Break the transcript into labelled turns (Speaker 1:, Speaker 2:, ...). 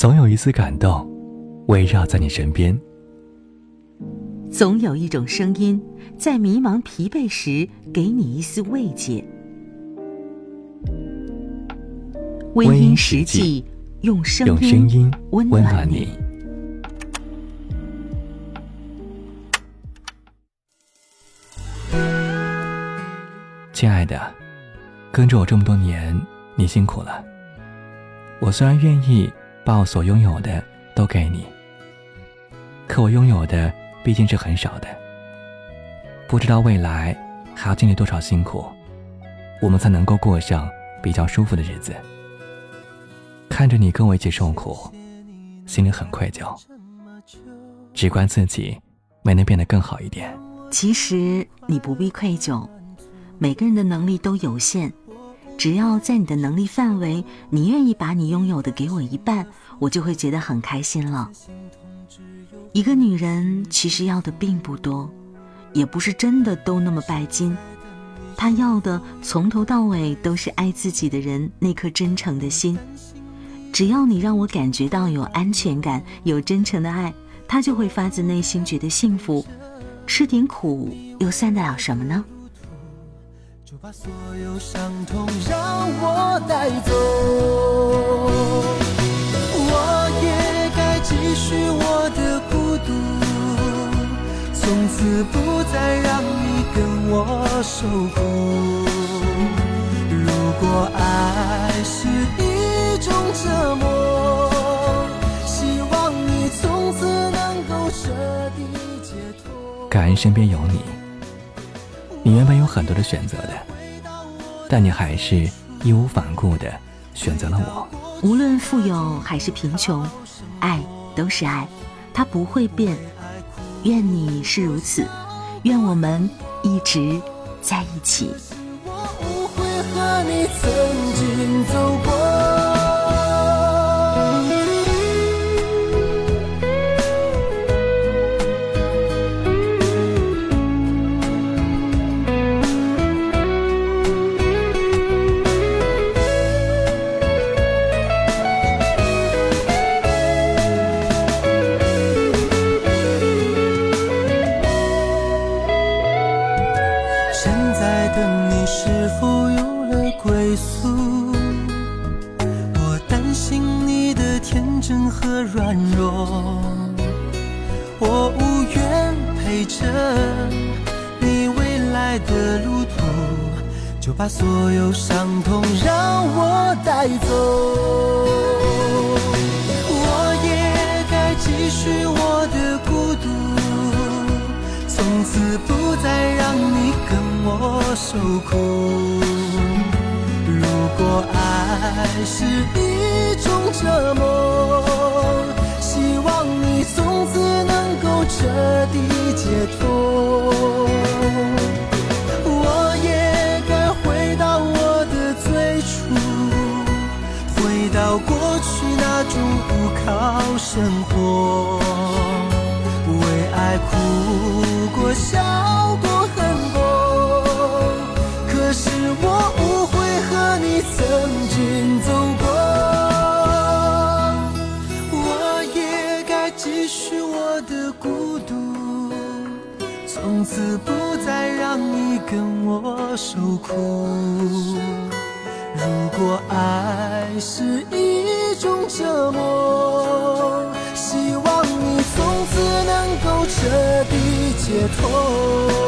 Speaker 1: 总有一丝感动，围绕在你身边。
Speaker 2: 总有一种声音，在迷茫疲惫时，给你一丝慰藉。微音实际，用声音温暖你。
Speaker 1: 亲爱的，跟着我这么多年，你辛苦了。我虽然愿意把我所拥有的都给你，可我拥有的毕竟是很少的。不知道未来还要经历多少辛苦，我们才能够过上比较舒服的日子。看着你跟我一起受苦，心里很愧疚，只怪自己没能变得更好一点。
Speaker 2: 其实你不必愧疚，每个人的能力都有限。只要在你的能力范围，你愿意把你拥有的给我一半，我就会觉得很开心了。一个女人其实要的并不多，也不是真的都那么拜金，她要的从头到尾都是爱自己的人那颗真诚的心。只要你让我感觉到有安全感、有真诚的爱，她就会发自内心觉得幸福。吃点苦又算得了什么呢？把所有伤痛让我带走，我也该继续我的孤独，从此不再让你跟我受苦。如果爱是一种折磨，希望你从此能够彻底解脱。
Speaker 1: 感恩身边有你。你原本有很多的选择的，但你还是义无反顾的选择了我。
Speaker 2: 无论富有还是贫穷，爱都是爱，它不会变。愿你是如此，愿我们一直在一起。
Speaker 1: 和现在的你是否有了归宿？我担心你的天真和软弱，我无愿陪着你。未来的路途，就把所有伤痛让我带走。不再让你跟我受苦。如果爱是一种折磨。希望你从此能够彻底解脱，我也该回到我的最初，回到过去那种不靠生活，从此不再让你跟我受苦。如果爱是一种折磨，希望你从此能够彻底解脱。